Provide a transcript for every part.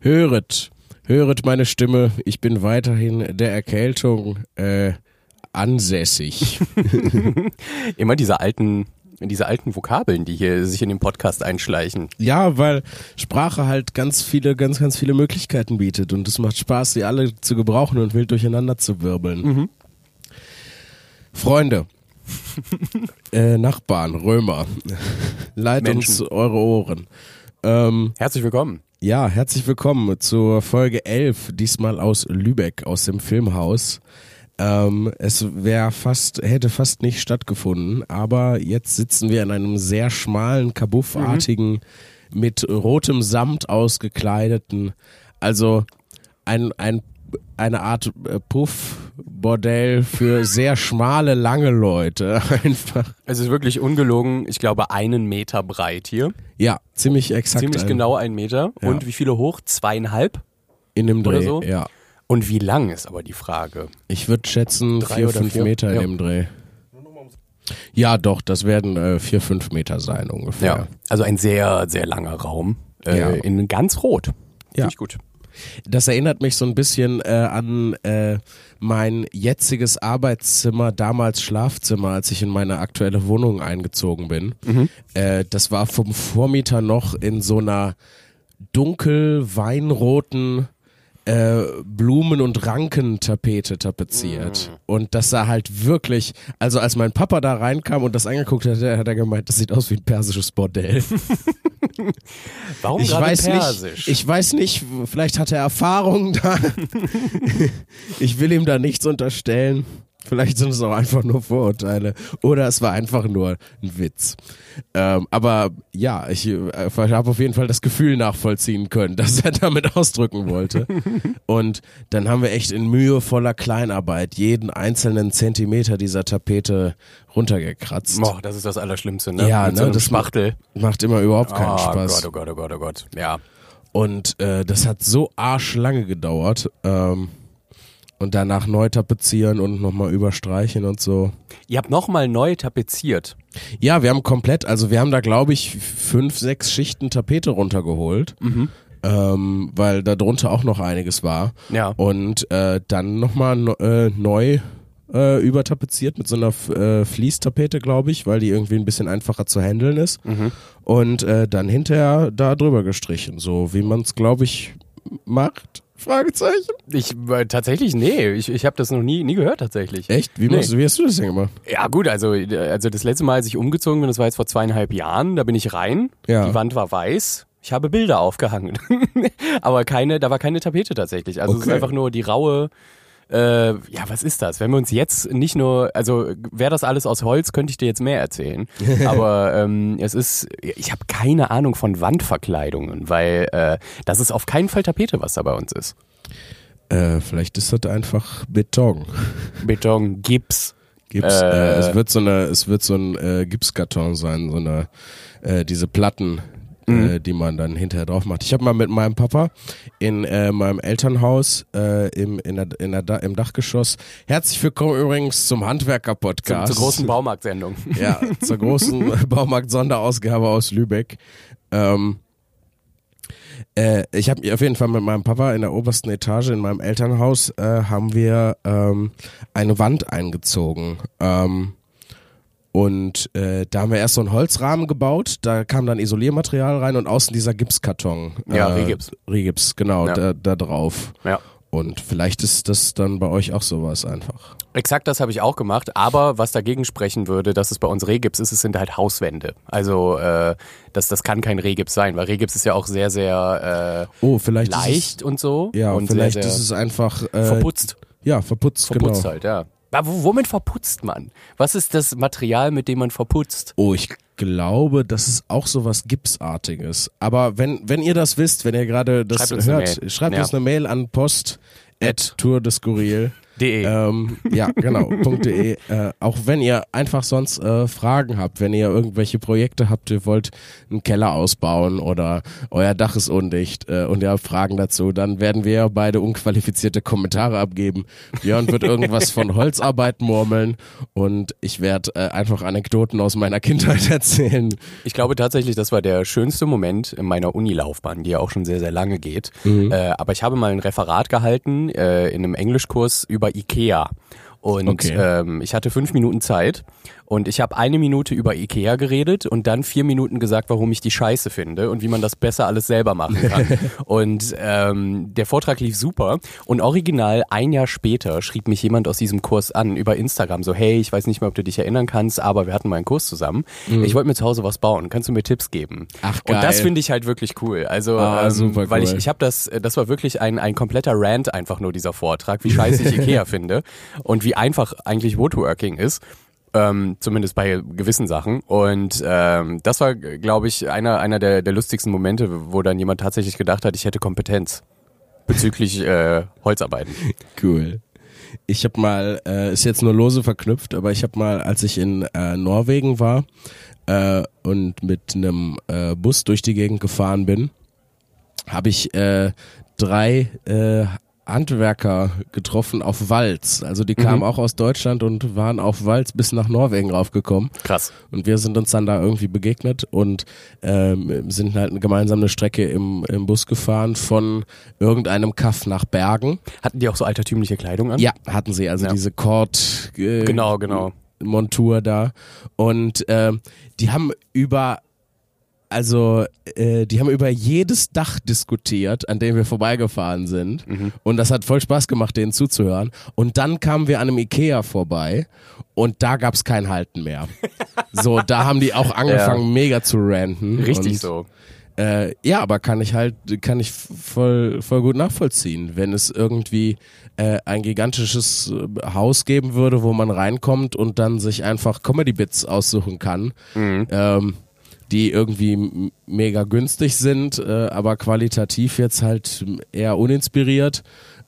Höret, höret meine Stimme, ich bin weiterhin der Erkältung äh, ansässig. Immer diese alten, diese alten Vokabeln, die hier sich in den Podcast einschleichen. Ja, weil Sprache halt ganz viele, ganz, ganz viele Möglichkeiten bietet und es macht Spaß, sie alle zu gebrauchen und wild durcheinander zu wirbeln. Mhm. Freunde, äh, Nachbarn, Römer, leitet uns eure Ohren. Ähm, Herzlich willkommen. Ja, herzlich willkommen zur Folge 11, diesmal aus Lübeck, aus dem Filmhaus. Ähm, es wäre fast, hätte fast nicht stattgefunden, aber jetzt sitzen wir in einem sehr schmalen, kabuffartigen, mit rotem Samt ausgekleideten, also ein, ein, eine Art äh, Puff-Bordell für sehr schmale, lange Leute. Einfach. Es ist wirklich ungelogen, ich glaube, einen Meter breit hier. Ja, ziemlich exakt. Ziemlich ein- genau einen Meter. Ja. Und wie viele hoch? Zweieinhalb? In dem oder Dreh, so? ja. Und wie lang ist aber die Frage? Ich würde schätzen Drei vier, oder fünf vier? Meter Ja. in dem Dreh. Ja, doch, das werden äh, vier, fünf Meter sein ungefähr. Ja. Also ein sehr, sehr langer Raum. Äh, Ja. In ganz rot. Finde Ja. ich gut. Das erinnert mich so ein bisschen äh, an äh, mein jetziges Arbeitszimmer, damals Schlafzimmer, als ich in meine aktuelle Wohnung eingezogen bin. Mhm. Äh, das war vom Vormieter noch in so einer dunkel weinroten äh, Blumen- und Rankentapete tapeziert. Und das sah halt wirklich, also als mein Papa da reinkam und das angeguckt hat, hat er gemeint, das sieht aus wie ein persisches Bordell. Warum Ich weiß Persisch? nicht, ich weiß nicht, vielleicht hat er Erfahrung da. ich will ihm da nichts unterstellen. Vielleicht sind es auch einfach nur Vorurteile. Oder es war einfach nur ein Witz. Ähm, aber ja, ich äh, habe auf jeden Fall das Gefühl nachvollziehen können, dass er damit ausdrücken wollte. Und dann haben wir echt in mühevoller Kleinarbeit jeden einzelnen Zentimeter dieser Tapete runtergekratzt. Boah, das ist das Allerschlimmste, ne? Ja, Mit ne, so das Spachtel. Macht immer überhaupt keinen oh Spaß. Gott, oh Gott, oh Gott, oh Gott. Ja. Und äh, das hat so arschlange gedauert. Ähm, und danach neu tapezieren und nochmal überstreichen und so. Ihr habt nochmal neu tapeziert. Ja, wir haben komplett, also wir haben da glaube ich fünf, sechs Schichten Tapete runtergeholt. Ähm, weil da drunter auch noch einiges war. Ja. Und äh, dann nochmal no, äh, neu äh, übertapeziert mit so einer F- äh, Fließtapete, glaube ich, weil die irgendwie ein bisschen einfacher zu handeln ist. Und äh, dann hinterher da drüber gestrichen, so wie man es, glaube ich, macht. Fragezeichen. Ich äh, tatsächlich, nee, ich, ich habe das noch nie, nie gehört tatsächlich. Echt? Wie, Nee. machst du, wie hast du das denn gemacht? Ja gut, also, also das letzte Mal, als ich umgezogen bin, das war jetzt vor zweieinhalb Jahren, da bin ich rein, Ja. die Wand war weiß, ich habe Bilder aufgehangen, aber keine, da war keine Tapete tatsächlich. Also es ist Okay. einfach nur die raue, äh, ja was ist das? Wenn wir uns jetzt nicht nur, also wäre das alles aus Holz, könnte ich dir jetzt mehr erzählen, aber ähm, es ist, ich habe keine Ahnung von Wandverkleidungen, weil äh, das ist auf keinen Fall Tapete, was da bei uns ist. Äh, vielleicht ist das einfach Beton. Beton, Gips. Gips, Äh. äh, es wird so eine, es wird so ein äh, Gipskarton sein, so eine, äh, diese Platten, Mhm. äh, die man dann hinterher drauf macht. Ich habe mal mit meinem Papa in äh, meinem Elternhaus äh, im, in der, in der, im Dachgeschoss. Herzlich willkommen übrigens zum Zur, Handwerker-Podcast. zur großen Baumarktsendung. Ja, zur großen Baumarkt-Sonderausgabe aus Lübeck. Ähm, äh, ich habe auf jeden Fall mit meinem Papa in der obersten Etage in meinem Elternhaus äh, haben wir ähm, eine Wand eingezogen. Ähm, und äh, da haben wir erst so einen Holzrahmen gebaut, da kam dann Isoliermaterial rein und außen dieser Gipskarton. Ja, äh, Regips. Regips, genau, Ja. da, da drauf. Ja. Und vielleicht ist das dann bei euch auch sowas einfach. Exakt das habe ich auch gemacht, aber was dagegen sprechen würde, dass es bei uns Rehgips ist, es sind halt Hauswände. Also äh, das, das kann kein Rehgips sein, weil Rehgips ist ja auch sehr, sehr Oh, äh, vielleicht leicht und so. es, ja, und vielleicht sehr, sehr ist es einfach äh, verputzt. Ja, verputzt, Verputzt genau. halt, ja. Aber wo- womit verputzt man? Was ist das Material, mit dem man verputzt? Oh, ich glaube, das ist auch so was Gipsartiges. Aber wenn, wenn ihr das wisst, wenn ihr gerade das Schreibt uns hört, Mail. schreibt Ja. uns eine Mail an post at Tour de Skurril. De. Ähm, ja, genau, .de. Äh, auch wenn ihr einfach sonst äh, Fragen habt, wenn ihr irgendwelche Projekte habt, ihr wollt einen Keller ausbauen oder euer Dach ist undicht äh, und ihr habt Fragen dazu, dann werden wir beide unqualifizierte Kommentare abgeben. Björn wird irgendwas von Holzarbeit murmeln und ich werde äh, einfach Anekdoten aus meiner Kindheit erzählen. Ich glaube tatsächlich, das war der schönste Moment in meiner Unilaufbahn, die ja auch schon sehr, sehr lange geht. Mhm. Äh, aber ich habe mal ein Referat gehalten äh, in einem Englischkurs über Ikea. Und Okay. ähm, ich hatte fünf Minuten Zeit und ich habe eine Minute über Ikea geredet und dann vier Minuten gesagt, warum ich die Scheiße finde und wie man das besser alles selber machen kann. und ähm, der Vortrag lief super und original ein Jahr später schrieb mich jemand aus diesem Kurs an über Instagram so, hey, ich weiß nicht mehr, ob du dich erinnern kannst, aber wir hatten mal einen Kurs zusammen. Ich wollte mir zu Hause was bauen. Kannst du mir Tipps geben? Mhm. Ach, Und das geil. finde ich halt wirklich cool. Also, Ah, ähm, super weil ich, cool. ich habe das, äh, das war wirklich ein, ein kompletter Rant einfach nur dieser Vortrag, wie scheiße ich Ikea finde und wie einfach eigentlich Woodworking ist. Ähm, zumindest bei gewissen Sachen. Und ähm, das war, glaube ich, einer, einer der, der lustigsten Momente, wo dann jemand tatsächlich gedacht hat, ich hätte Kompetenz bezüglich äh, Holzarbeiten. Cool. Ich habe mal, äh, ist jetzt nur lose verknüpft, aber ich habe mal, als ich in äh, Norwegen war äh, und mit einem äh, Bus durch die Gegend gefahren bin, habe ich äh, drei äh, Handwerker getroffen auf Walz. Also die kamen auch aus Deutschland und waren auf Walz bis nach Norwegen raufgekommen. Krass. Und wir sind uns dann da irgendwie begegnet und ähm, sind halt eine gemeinsame Strecke im, im Bus gefahren von irgendeinem Kaff nach Bergen. Hatten die auch so altertümliche Kleidung an? Ja, hatten sie also Ja. diese Cord äh, Genau, genau. Montur da und ähm, die haben über also äh, die haben über jedes Dach diskutiert, an dem wir vorbeigefahren sind und das hat voll Spaß gemacht, denen zuzuhören und dann kamen wir an einem Ikea vorbei und da gab's kein Halten mehr. so, da haben die auch angefangen mega zu ranten. Richtig und, so. äh, ja, aber kann ich halt, kann ich voll, voll gut nachvollziehen, wenn es irgendwie äh, ein gigantisches äh, Haus geben würde, wo man reinkommt und dann sich einfach Comedy-Bits aussuchen kann, ähm, die irgendwie mega günstig sind, äh, aber qualitativ jetzt halt eher uninspiriert.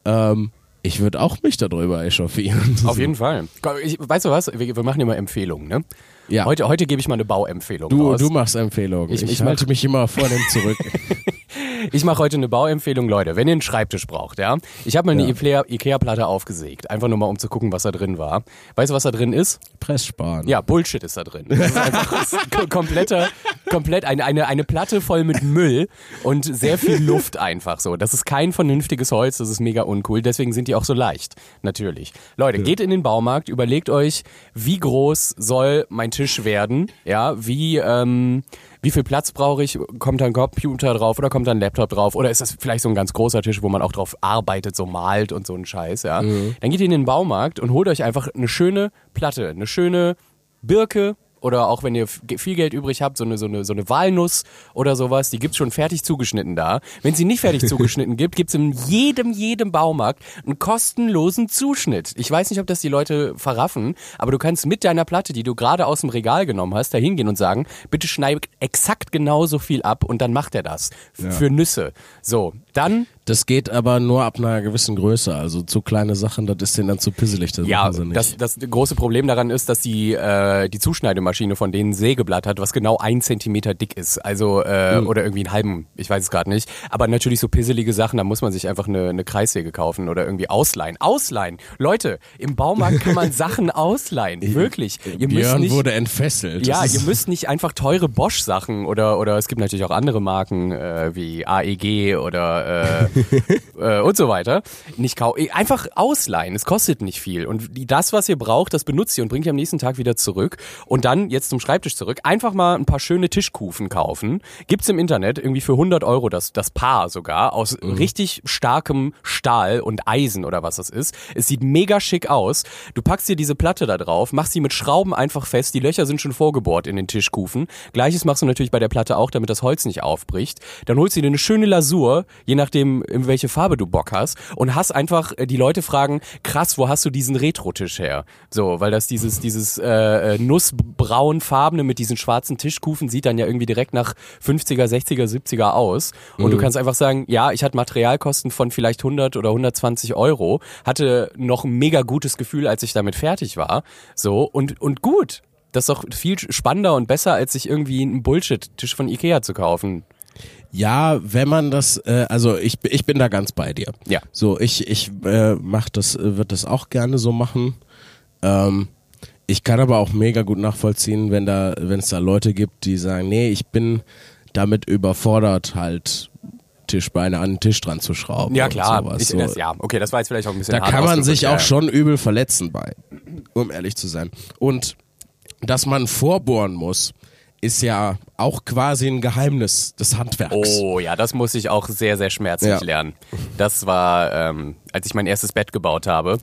Ähm, ich würde auch mich darüber echauffieren. Auf jeden Fall. Ich, weißt du was? Wir, wir machen immer Empfehlungen, ne? Ja. Heute, heute gebe ich mal eine Bauempfehlung Du, raus. du machst Empfehlungen. Ich- Ich, ich halte mich immer vor dem zurück. Ich mache heute eine Bauempfehlung, Leute. Wenn ihr einen Schreibtisch braucht, ja. Ich habe mal eine Ja. Ikea- Ikea-Platte aufgesägt. Einfach nur mal, um zu gucken, was da drin war. Weißt du, was da drin ist? Presssparen. Ja, Bullshit ist da drin. Das ist einfach das ist ko- kompletter, komplett eine, eine, eine Platte voll mit Müll und sehr viel Luft einfach so. Das ist kein vernünftiges Holz, das ist mega uncool. Deswegen sind die auch so leicht. Natürlich. Leute, geht in den Baumarkt, überlegt euch, wie groß soll mein Tisch werden? Ja, wie, ähm, wie viel Platz brauche ich? Kommt da ein Computer drauf oder kommt da ein Laptop drauf? Oder ist das vielleicht so ein ganz großer Tisch, wo man auch drauf arbeitet, so malt und so ein Scheiß, ja? Dann geht ihr in den Baumarkt und holt euch einfach eine schöne Platte, eine schöne Birke oder auch wenn ihr viel Geld übrig habt, so eine, so eine, so eine Walnuss oder sowas, die gibt's schon fertig zugeschnitten da. Wenn sie nicht fertig zugeschnitten gibt, gibt's in jedem, jedem Baumarkt einen kostenlosen Zuschnitt. Ich weiß nicht, ob das die Leute verraffen, aber du kannst mit deiner Platte, die du gerade aus dem Regal genommen hast, da hingehen und sagen, bitte schneid exakt genauso viel ab und dann macht er das. F- Für Nüsse. So, dann Das geht aber nur ab einer gewissen Größe. Also zu kleine Sachen, das ist denen dann zu pisselig. Das Ja, das, das große Problem daran ist, dass die, äh, die Zuschneidemaschine von denen ein Sägeblatt hat, was genau ein Zentimeter dick ist. Also, äh, oder irgendwie einen halben, ich weiß es gerade nicht. Aber natürlich so pisselige Sachen, da muss man sich einfach eine, eine Kreissäge kaufen oder irgendwie ausleihen. Ausleihen! Leute, im Baumarkt kann man Sachen ausleihen. Wirklich. Ihr Björn nicht, wurde entfesselt. ja, ihr müsst nicht einfach teure Bosch-Sachen oder oder es gibt natürlich auch andere Marken äh, wie AEG oder äh, äh, und so weiter. Nicht kau einfach ausleihen. Es kostet nicht viel und das, was ihr braucht, das benutzt ihr und bringt ihr am nächsten Tag wieder zurück. Und dann jetzt zum Schreibtisch zurück. Einfach mal ein paar schöne Tischkufen kaufen. Gibt's im Internet irgendwie für 100 Euro das das Paar sogar aus richtig starkem Stahl und Eisen oder was das ist. Es sieht mega schick aus. Du packst dir diese Platte da drauf, machst sie mit Schrauben einfach fest. Die Löcher sind schon vorgebohrt in den Tischkufen. Gleiches machst du natürlich bei der Platte auch, damit das Holz nicht aufbricht. Dann holst du dir eine schöne Lasur, je nachdem, in welche Farbe du Bock hast und hast einfach äh, die Leute fragen, krass, wo hast du diesen Retro-Tisch her? So, weil das dieses dieses äh, äh, nussbraunfarbene mit diesen schwarzen Tischkufen sieht dann ja irgendwie direkt nach 50er, 60er, 70er aus und du kannst einfach sagen, ja, ich hatte Materialkosten von vielleicht 100 oder 120 Euro, hatte noch ein mega gutes Gefühl, als ich damit fertig war, so und und gut. Das ist doch viel spannender und besser, als sich irgendwie einen Bullshit-Tisch von Ikea zu kaufen. Ja, wenn man das, äh, also ich, ich bin da ganz bei dir. Ja. So, ich, ich äh, mach das, äh, wird das auch gerne so machen. Ähm, ich kann aber auch mega gut nachvollziehen, wenn da, wenn es da Leute gibt, die sagen, nee, ich bin damit überfordert, halt Tischbeine an den Tisch dran zu schrauben. Ja klar, ich, das, ja, okay, das war jetzt vielleicht auch ein bisschen Da kann man sich auch ja. schon übel verletzen bei, um ehrlich zu sein. Und dass man vorbohren muss, ist ja auch quasi ein Geheimnis des Handwerks. Oh ja, das muss ich auch sehr, sehr schmerzlich Ja. lernen. Das war, ähm, als ich mein erstes Bett gebaut habe.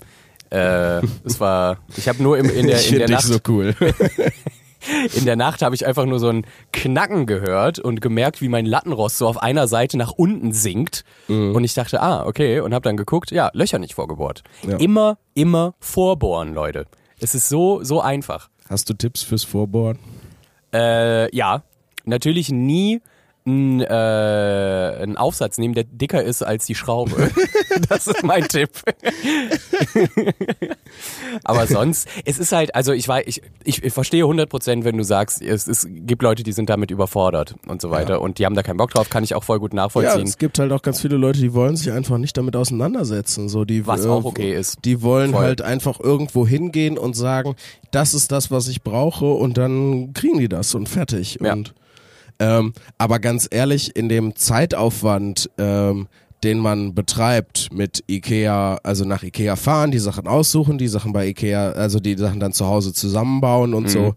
Äh, es war, ich habe nur im, in der, ich in der Nacht, so cool. in der Nacht habe ich einfach nur so ein Knacken gehört und gemerkt, wie mein Lattenrost so auf einer Seite nach unten sinkt. Mhm. Und ich dachte, ah, okay, und habe dann geguckt, ja, Löcher nicht vorgebohrt. Ja. Immer, immer vorbohren, Leute. Es ist so, so einfach. Hast du Tipps fürs Vorbohren? Äh, ja, natürlich nie einen äh, einen Aufsatz nehmen, der dicker ist als die Schraube. das ist mein Tipp. Aber sonst, es ist halt, also ich weiß, ich, ich, ich verstehe 100 Prozent, wenn du sagst, es, es gibt Leute, die sind damit überfordert und so weiter und die haben da keinen Bock drauf, kann ich auch voll gut Ja, nachvollziehen. es gibt halt auch ganz viele Leute, die wollen sich einfach nicht damit auseinandersetzen. So, die, Was äh, auch okay ist. Die wollen Voll. halt einfach irgendwo hingehen und sagen, das ist das, was ich brauche und dann kriegen die das und fertig. Ja. Und, ähm, aber ganz ehrlich, in dem Zeitaufwand, ähm, den man betreibt mit Ikea, also nach Ikea fahren, die Sachen aussuchen, die Sachen bei Ikea, also die Sachen dann zu Hause zusammenbauen und so. Mhm.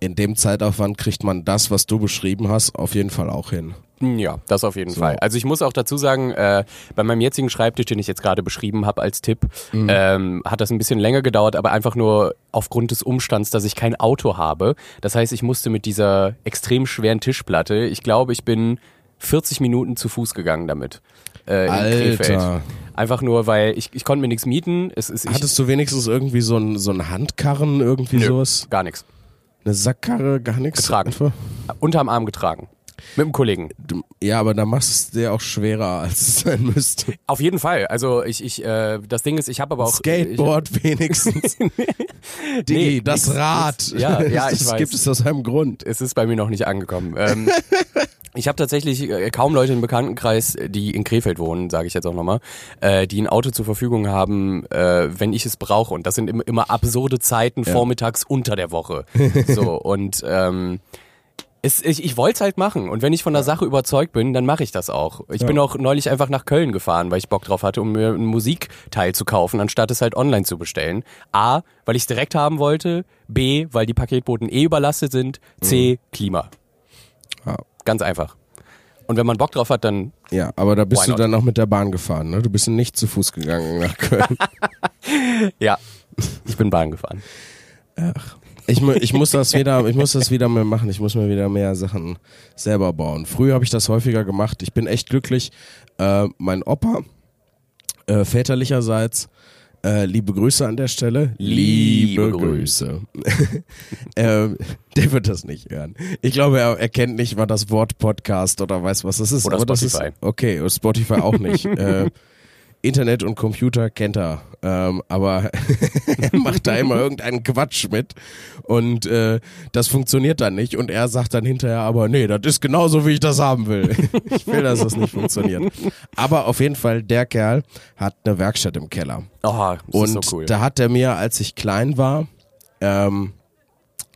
In dem Zeitaufwand kriegt man das, was du beschrieben hast, auf jeden Fall auch hin. Ja, das auf jeden Fall. Also ich muss auch dazu sagen, äh, bei meinem jetzigen Schreibtisch, den ich jetzt gerade beschrieben habe als Tipp, ähm, hat das ein bisschen länger gedauert, aber einfach nur aufgrund des Umstands, dass ich kein Auto habe. Das heißt, ich musste mit dieser extrem schweren Tischplatte, ich glaube, ich bin 40 Minuten zu Fuß gegangen damit. Äh, in Krefeld. Alter. Einfach nur, weil ich, ich konnte mir nichts mieten. Es ist, ich, Hattest du wenigstens irgendwie so ein, so ein Handkarren, irgendwie Nö, sowas? gar nichts. Eine Sackkarre, gar nichts? Getragen. Einfach? Unterm Arm getragen. Mit einem Kollegen. Ja, aber da machst du es dir auch schwerer, als es sein müsste. Auf jeden Fall. Also ich, ich, äh, das Ding ist, ich habe aber auch. Skateboard wenigstens. Digi, Nee, das nix, Rad. nix. Ja, ja, ich das weiß. gibt es aus einem Grund. es ist bei mir noch nicht angekommen. Ähm, ich habe tatsächlich äh, kaum Leute im Bekanntenkreis, die in Krefeld wohnen, sage ich jetzt auch nochmal, äh, die ein Auto zur Verfügung haben, äh, wenn ich es brauche. Und das sind immer, immer absurde Zeiten vormittags unter der Woche. So und ähm, es, ich, ich wollte es halt machen und wenn ich von der Sache überzeugt bin, dann mache ich das auch. Ich bin auch neulich einfach nach Köln gefahren, weil ich Bock drauf hatte, um mir ein Musikteil zu kaufen, anstatt es halt online zu bestellen. A, weil ich es direkt haben wollte. B, weil die Paketboten eh überlastet sind. C, Klima. Ja. Ganz einfach. Und wenn man Bock drauf hat, dann Ja, aber da bist du dann auch mit der Bahn gefahren, ne? Du bist nicht zu Fuß gegangen nach Köln. ja, ich bin Bahn gefahren. Ich, mu- ich muss das wieder, ich muss das wieder mehr machen. Ich muss mir wieder mehr Sachen selber bauen. Früher habe ich das häufiger gemacht. Ich bin echt glücklich. Äh, mein Opa, äh, väterlicherseits, äh, liebe Grüße an der Stelle. Liebe Grüße. ähm, der wird das nicht hören. Ich glaube, er, er kennt nicht mal das Wort Podcast oder weiß, was das ist. Oder aber Das Spotify. ist, okay, Spotify auch nicht. äh, Internet und Computer kennt er, ähm, aber er macht da immer irgendeinen Quatsch mit und äh, das funktioniert dann nicht und er sagt dann hinterher aber, nee, das ist genauso, wie ich das haben will. ich will, dass das nicht funktioniert. Aber auf jeden Fall, der Kerl hat eine Werkstatt im Keller Oh, das und ist so cool. da hat er mir, als ich klein war, ähm,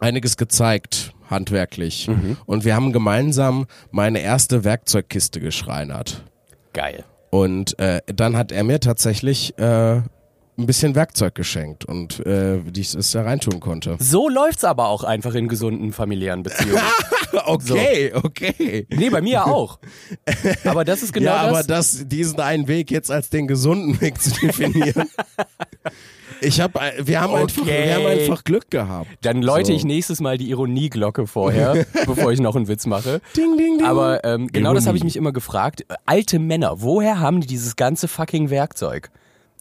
einiges gezeigt, handwerklich. Mhm. Und wir haben gemeinsam meine erste Werkzeugkiste geschreinert. Geil. Und äh, dann hat er mir tatsächlich äh, ein bisschen Werkzeug geschenkt und äh, die ich es da reintun konnte. So läuft's aber auch einfach in gesunden familiären Beziehungen. Okay, okay. nee, bei mir auch. Aber das ist genau ja, das. aber das, diesen einen Weg jetzt als den gesunden Weg zu definieren. Ich hab, wir, haben einfach, Okay. wir haben einfach Glück gehabt. Dann läute So. ich nächstes Mal die Ironieglocke vorher, bevor ich noch einen Witz mache. Ding, ding, ding. Aber ähm, genau das Ironie. habe ich mich immer gefragt. Alte Männer, woher haben die dieses ganze fucking Werkzeug?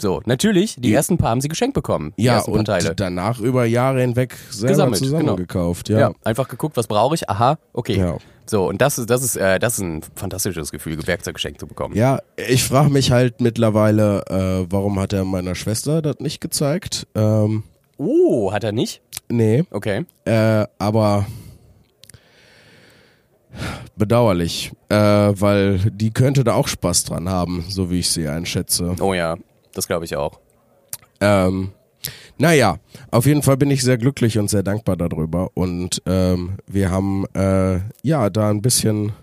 So, natürlich, die ersten paar haben sie geschenkt bekommen. Die ja, und Teile. danach über Jahre hinweg selber Gesammelt, zusammengekauft. Ja. Ja. einfach geguckt, was brauche ich? Aha, okay. Ja. So, und das ist, das ist, äh, das ist ein fantastisches Gefühl, Werkzeug geschenkt zu bekommen. Ja, ich frage mich halt mittlerweile, äh, warum hat er meiner Schwester das nicht gezeigt? Ähm, Oh, hat er nicht? nee, Okay. äh, aber bedauerlich, äh, weil die könnte da auch Spaß dran haben, so wie ich sie einschätze. Oh ja, das glaube ich auch. Ähm, naja, auf jeden Fall bin ich sehr glücklich und sehr dankbar darüber. Und ähm, wir haben äh, ja da ein bisschen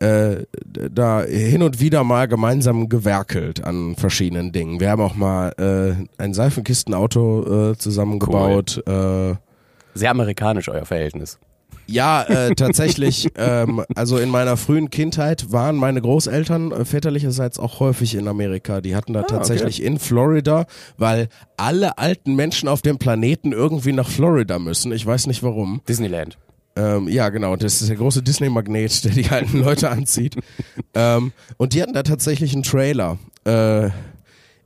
äh, da hin und wieder mal gemeinsam gewerkelt an verschiedenen Dingen. Wir haben auch mal äh, ein Seifenkistenauto äh, zusammengebaut. Äh, Sehr amerikanisch, euer Verhältnis. Ja, äh, tatsächlich. ähm, also in meiner frühen Kindheit waren meine Großeltern äh, väterlicherseits auch häufig in Amerika. Die hatten da tatsächlich in Florida, weil alle alten Menschen auf dem Planeten irgendwie nach Florida müssen. Ich weiß nicht warum. Disneyland. Ähm, ja, genau. Das ist der große Disney-Magnet, der die alten Leute anzieht. ähm, und die hatten da tatsächlich einen Trailer. Äh,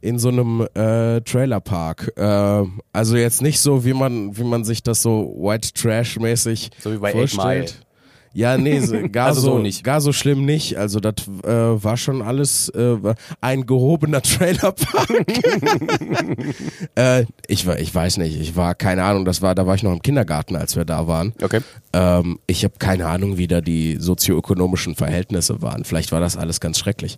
in so einem äh, Trailerpark. Äh, also jetzt nicht so, wie man, wie man sich das so White Trash mäßig So wie bei vorstellt. Ja, nee, so, gar Also so, so nicht. gar so schlimm nicht. Also das äh, war schon alles äh, ein gehobener Trailerpark. äh, ich war, ich weiß nicht, ich war keine Ahnung. Das war, da war ich noch im Kindergarten, als wir da waren. Okay. Ähm, ich habe keine Ahnung, wie da die sozioökonomischen Verhältnisse waren. Vielleicht war das alles ganz schrecklich.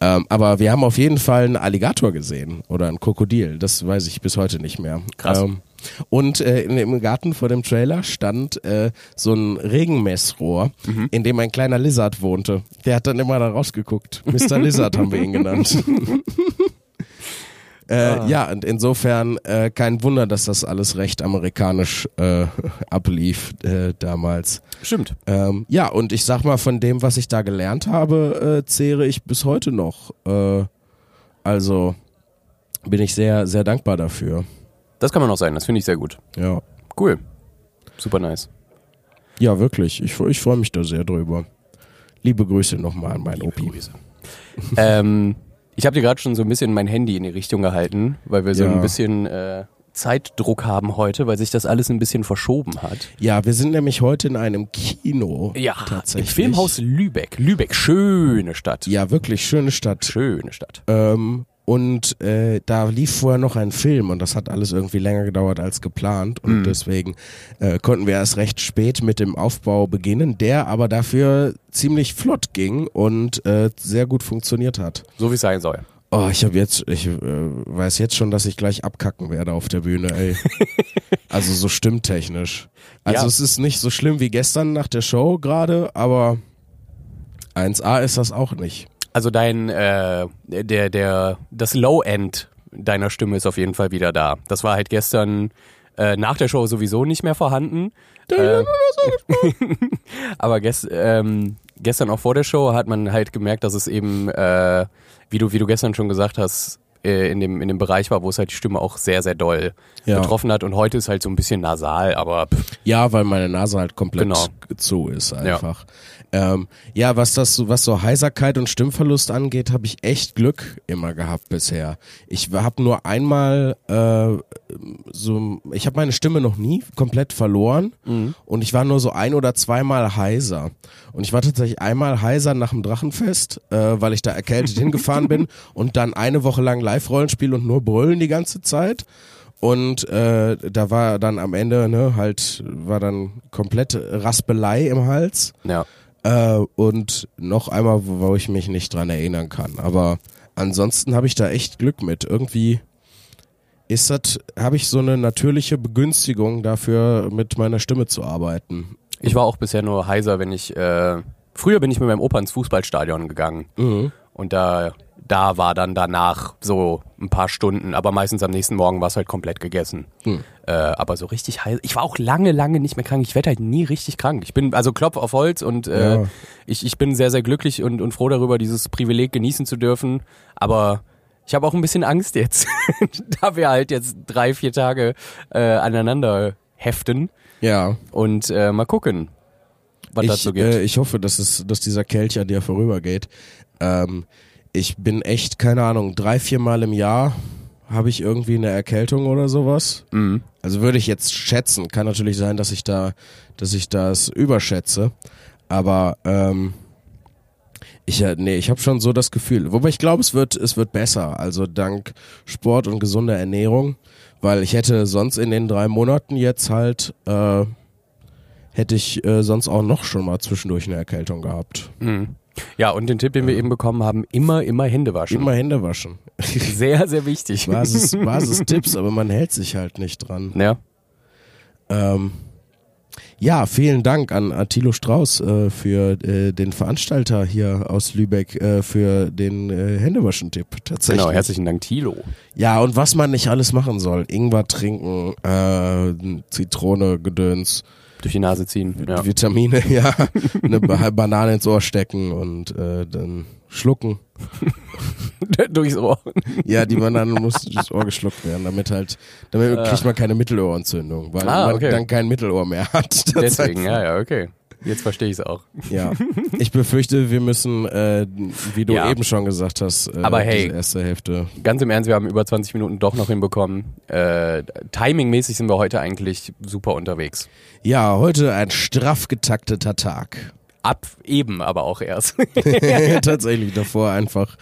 Ähm, aber wir haben auf jeden Fall einen Alligator gesehen oder ein Krokodil. Das weiß ich bis heute nicht mehr. Krass. Ähm, und äh, in, im Garten vor dem Trailer stand äh, so ein Regenmessrohr, Mhm. in dem ein kleiner Lizard wohnte. Der hat dann immer da rausgeguckt. Mr. Lizard haben wir ihn genannt. Äh, Ah. Ja, und insofern äh, kein Wunder, dass das alles recht amerikanisch äh, ablief äh, damals. Stimmt. Ähm, ja, und ich sag mal, von dem, was ich da gelernt habe, äh, zehre ich bis heute noch. Äh, also bin ich sehr, sehr dankbar dafür. Das kann man auch sein, das finde ich sehr gut. Ja, Cool. Super nice. ja wirklich. Ich, ich freue mich da sehr drüber. Liebe Grüße nochmal an meinen Opi. ähm, ich habe dir gerade schon so ein bisschen mein Handy in die Richtung gehalten, weil wir so Ja. ein bisschen äh, Zeitdruck haben heute, weil sich das alles ein bisschen verschoben hat. Ja, wir sind nämlich heute in einem Kino. Ja, tatsächlich. im Filmhaus Lübeck. Lübeck, schöne Stadt. Ja, wirklich schöne Stadt. Schöne Stadt. Ähm, und äh, da lief vorher noch ein Film und das hat alles irgendwie länger gedauert als geplant und deswegen äh, konnten wir erst recht spät mit dem Aufbau beginnen, der aber dafür ziemlich flott ging und äh, sehr gut funktioniert hat. So wie es sein soll. Oh, ich habe jetzt, ich äh, weiß jetzt schon, dass ich gleich abkacken werde auf der Bühne, ey. also so stimmtechnisch. Also Ja. es ist nicht so schlimm wie gestern nach der Show gerade, aber 1A ist das auch nicht. Also dein, äh, der, der, das Low-End deiner Stimme ist auf jeden Fall wieder da. Das war halt gestern äh, nach der Show sowieso nicht mehr vorhanden. Äh, aber gest, ähm, gestern auch vor der Show hat man halt gemerkt, dass es eben, äh, wie du, wie du gestern schon gesagt hast, äh, in dem, in dem Bereich war, wo es halt die Stimme auch sehr, sehr doll Ja. betroffen hat. Und heute ist halt so ein bisschen nasal, aber pff, Ja, weil meine Nase halt komplett Genau. zu ist einfach. Ja, ähm, ja was das, so- was so Heiserkeit und Stimmverlust angeht, habe ich echt Glück immer gehabt bisher. Ich habe nur einmal äh, so, ich habe meine Stimme noch nie komplett verloren und ich war nur so ein oder zweimal heiser. Und ich war tatsächlich einmal heiser nach dem Drachenfest, äh, weil ich da erkältet hingefahren bin und dann eine Woche lang Live-Rollenspiel und nur brüllen die ganze Zeit. Und äh, da war dann am Ende, ne, halt, war dann komplett Raspelei im Hals. ja. Äh, und noch einmal, wo ich mich nicht dran erinnern kann. Aber ansonsten habe ich da echt Glück mit. Irgendwie ist das, habe ich so eine natürliche Begünstigung dafür, mit meiner Stimme zu arbeiten. Ich war auch bisher nur heiser, wenn ich, äh, früher bin ich mit meinem Opa ins Fußballstadion gegangen. Und da, da war dann danach so ein paar Stunden, aber meistens am nächsten Morgen war es halt komplett gegessen. Äh, aber so richtig heiß. Ich war auch lange, lange nicht mehr krank. Ich werde halt nie richtig krank. Ich bin, also Klopf auf Holz und äh, Ja. ich, ich bin sehr, sehr glücklich und, und froh darüber, dieses Privileg genießen zu dürfen. Aber Ich habe auch ein bisschen Angst jetzt, da wir halt jetzt drei, vier Tage äh, aneinander heften Ja. und äh, mal gucken, was Ich, so gibt. äh, ich hoffe, dass, es, dass dieser Kelch an dir vorübergeht. Ähm, ich bin echt, keine Ahnung, drei, vier Mal im Jahr habe ich irgendwie eine Erkältung oder sowas. Mhm. Also würde ich jetzt schätzen. Kann natürlich sein, dass ich da, dass ich das überschätze. Aber ähm, ich, äh, nee, ich habe schon so das Gefühl. Wobei ich glaube, es wird, es wird besser. Also dank Sport und gesunder Ernährung, weil ich hätte sonst in den drei Monaten jetzt halt äh, hätte ich äh, sonst auch noch schon mal zwischendurch eine Erkältung gehabt. Mhm. Ja, und den Tipp, den wir eben bekommen haben, immer, immer Hände waschen. Immer Hände waschen. Sehr, sehr wichtig. Basis, Basis-Tipps, aber man hält sich halt nicht dran. Ja. Ähm, ja, vielen Dank an Attilo Strauß äh, für äh, den Veranstalter hier aus Lübeck äh, für den äh, Händewaschen-Tipp. Tatsächlich. Genau, herzlichen Dank, Tilo. Ja, und was man nicht alles machen soll. Ingwer trinken, äh, Zitrone, Gedöns, Durch die Nase ziehen. Ja. Vitamine, ja, eine ba Banane ins Ohr stecken und äh, dann schlucken. Durchs Ohr. Ja, die Banane muss durchs Ohr geschluckt werden, damit halt, damit Ah. kriegt man keine Mittelohrentzündung, weil Ah, man okay. dann kein Mittelohr mehr hat. Deswegen, ja, ja, okay. Jetzt verstehe ich es auch. Ja, ich befürchte, wir müssen, äh, wie du Ja. eben schon gesagt hast, äh, Aber hey. diese erste Hälfte. Ganz im Ernst, wir haben über 20 Minuten doch noch hinbekommen. Äh, timingmäßig sind wir heute eigentlich super unterwegs. Ja, heute ein straff getakteter Tag. Ab eben, aber auch erst. Tatsächlich davor einfach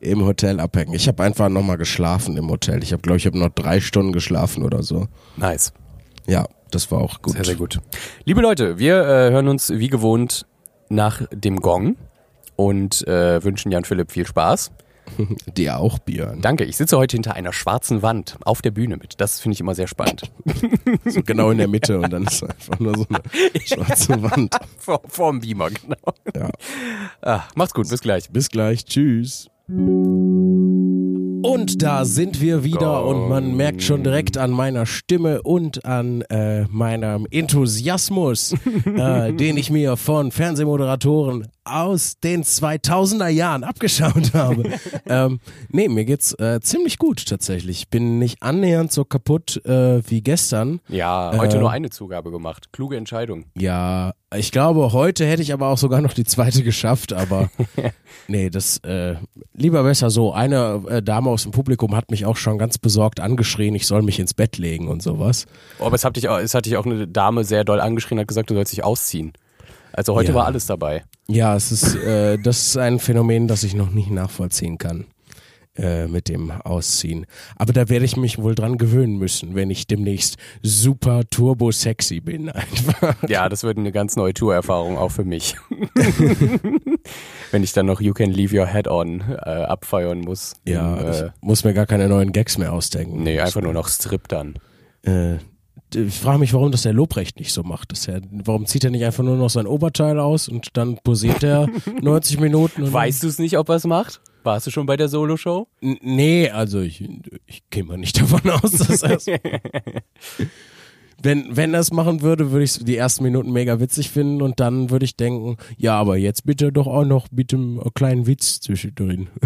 im Hotel abhängen. Ich habe einfach nochmal geschlafen im Hotel. Ich habe, glaube ich, habe noch drei Stunden geschlafen oder so. nice. Ja, das war auch gut. Sehr, sehr gut. Liebe Leute, wir äh, hören uns wie gewohnt nach dem Gong und äh, wünschen Jan Philipp viel Spaß. Dir auch, Björn. Danke. Ich sitze heute hinter einer schwarzen Wand auf der Bühne mit. Das finde ich immer sehr spannend. So genau in der Mitte und dann ist einfach nur so eine schwarze Wand. Vor, vorm Beamer, genau. Ja. Ah, macht's gut, bis gleich. Bis gleich. Tschüss. Und da sind wir wieder und man merkt schon direkt an meiner Stimme und an äh, meinem Enthusiasmus, äh, den ich mir von Fernsehmoderatoren aus den 2000er Jahren abgeschaut habe. ähm, nee, mir geht's äh, ziemlich gut tatsächlich. Ich bin nicht annähernd so kaputt äh, wie gestern. Ja, heute Äh. nur eine Zugabe gemacht. Kluge Entscheidung. Ja, ich glaube, heute hätte ich aber auch sogar noch die zweite geschafft, aber nee, das äh, lieber besser so. Eine äh, Dame aus dem Publikum hat mich auch schon ganz besorgt angeschrien, ich soll mich ins Bett legen und sowas. Oh, aber es hat dich, auch- es hat dich auch eine Dame sehr doll angeschrien, hat gesagt, du sollst dich ausziehen. Also heute Ja. war alles dabei. Ja, es ist, äh, das ist ein Phänomen, das ich noch nicht nachvollziehen kann. Äh, mit dem Ausziehen. Aber da werde ich mich wohl dran gewöhnen müssen, wenn ich demnächst super turbo sexy bin. Einfach. Ja, das wird eine ganz neue Tourerfahrung auch für mich. Wenn ich dann noch You Can Leave Your Head On äh, abfeuern muss. Ja, Im, ich äh, muss mir gar keine neuen Gags mehr ausdenken. nee, einfach nur noch Strip dann. Äh, ich frage mich, warum das der Lobrecht nicht so macht. Das er, warum zieht er nicht einfach nur noch sein Oberteil aus und dann posiert er 90 Minuten? Weißt du es nicht, ob er es macht? Warst du schon bei der Solo-Show? Nee, also ich, ich gehe mal nicht davon aus, dass er es. wenn, wenn er es machen würde, würde ich die ersten Minuten mega witzig finden und dann würde ich denken, ja, aber jetzt bitte doch auch noch mit einem kleinen Witz zwischendrin.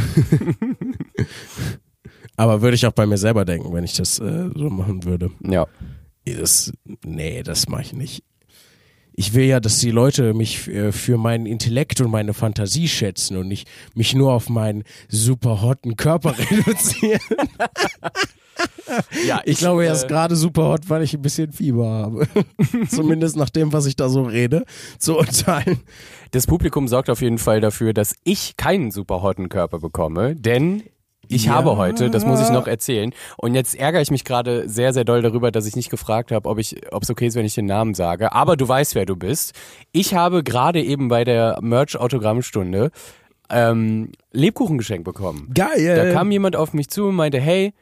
aber würde ich auch bei mir selber denken, wenn ich das äh, so machen würde. Ja. Das, nee, das mache ich nicht. Ich will ja, dass die Leute mich äh, für meinen Intellekt und meine Fantasie schätzen und nicht mich nur auf meinen super hotten Körper reduzieren. ja Ich glaube, er ist äh, gerade super hot, weil ich ein bisschen Fieber habe. Zumindest nach dem, was ich da so rede, zu urteilen. Das Publikum sorgt auf jeden Fall dafür, dass ich keinen super hotten Körper bekomme, denn ich Ja. habe heute, das muss ich noch erzählen, und jetzt ärgere ich mich gerade sehr, sehr doll darüber, dass ich nicht gefragt habe, ob ich, ob es okay ist, wenn ich den Namen sage. Aber du weißt, wer du bist. Ich habe gerade eben bei der Merch-Autogrammstunde ähm, Lebkuchen geschenkt bekommen. Geil. Da kam jemand auf mich zu und meinte, hey,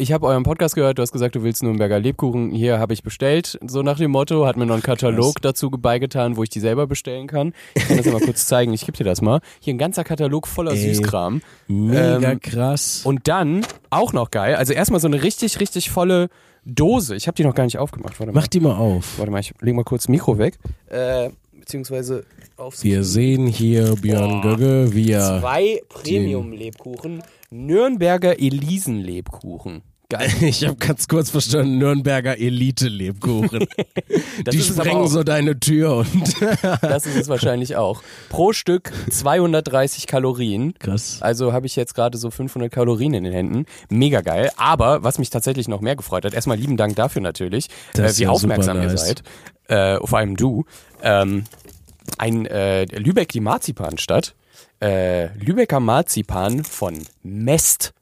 ich habe euren Podcast gehört, du hast gesagt, du willst Nürnberger Lebkuchen, hier habe ich bestellt, so nach dem Motto, hat mir noch einen Katalog dazu beigetan, wo ich die selber bestellen kann. Ich kann das mal kurz zeigen, ich gebe dir das mal. Hier ein ganzer Katalog voller Ey. Süßkram. Mega ähm, krass. Und dann, auch noch geil, also erstmal so eine richtig, richtig volle Dose. Ich habe die noch gar nicht aufgemacht, warte mal. Mach die mal auf. Warte mal, ich leg mal kurz Mikro weg. Äh, beziehungsweise aufs Wir sehen hier Björn Boah. Gögge, wie er. Zwei Premium-Lebkuchen. Nürnberger Elisen-Lebkuchen. Geil. Ich habe ganz kurz verstanden, Nürnberger Elite-Lebkuchen. Die sprengen so deine Tür und. Das ist es wahrscheinlich auch. Pro Stück 230 Kalorien. Krass. Also habe ich jetzt gerade so 500 Kalorien in den Händen. Mega geil. Aber was mich tatsächlich noch mehr gefreut hat, erstmal lieben Dank dafür natürlich, Das äh, wie aufmerksam super ihr nice. seid. Äh, vor allem du. Ähm, ein äh, Lübeck die Marzipanstadt. Äh, Lübecker Marzipan von Mest.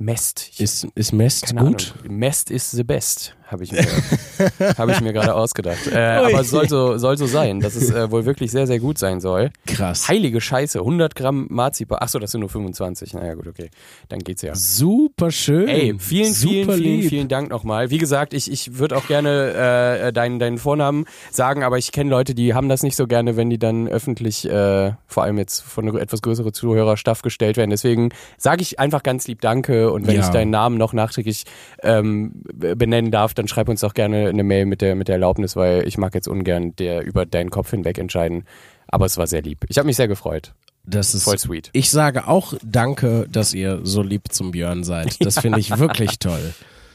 Mest. Ich Ist, ist Mest gut? Ahnung. Mest is the best, habe ich mir, ich mir gerade ausgedacht. Äh, aber es soll so, soll so sein, dass es äh, wohl wirklich sehr, sehr gut sein soll. Krass. Heilige Scheiße, 100 Gramm Marzipan. Achso, das sind nur 25. Naja, gut, okay. Dann geht's ja. Super schön. Ey, vielen, Super vielen, vielen, vielen Dank nochmal. Wie gesagt, ich, ich würde auch gerne äh, deinen, deinen Vornamen sagen, aber ich kenne Leute, die haben das nicht so gerne, wenn die dann öffentlich, äh, vor allem jetzt von einer etwas größeren Zuhörerschaft gestellt werden. Deswegen sage ich einfach ganz lieb Danke und wenn Ja. ich deinen Namen noch nachträglich ähm, benennen darf, dann schreib uns doch gerne eine Mail mit der, mit der Erlaubnis, weil ich mag jetzt ungern der über deinen Kopf hinweg entscheiden. Aber es war sehr lieb. Ich habe mich sehr gefreut. Das ist Voll sweet. Ich sage auch danke, dass ihr so lieb zum Björn seid. Das finde ich wirklich toll.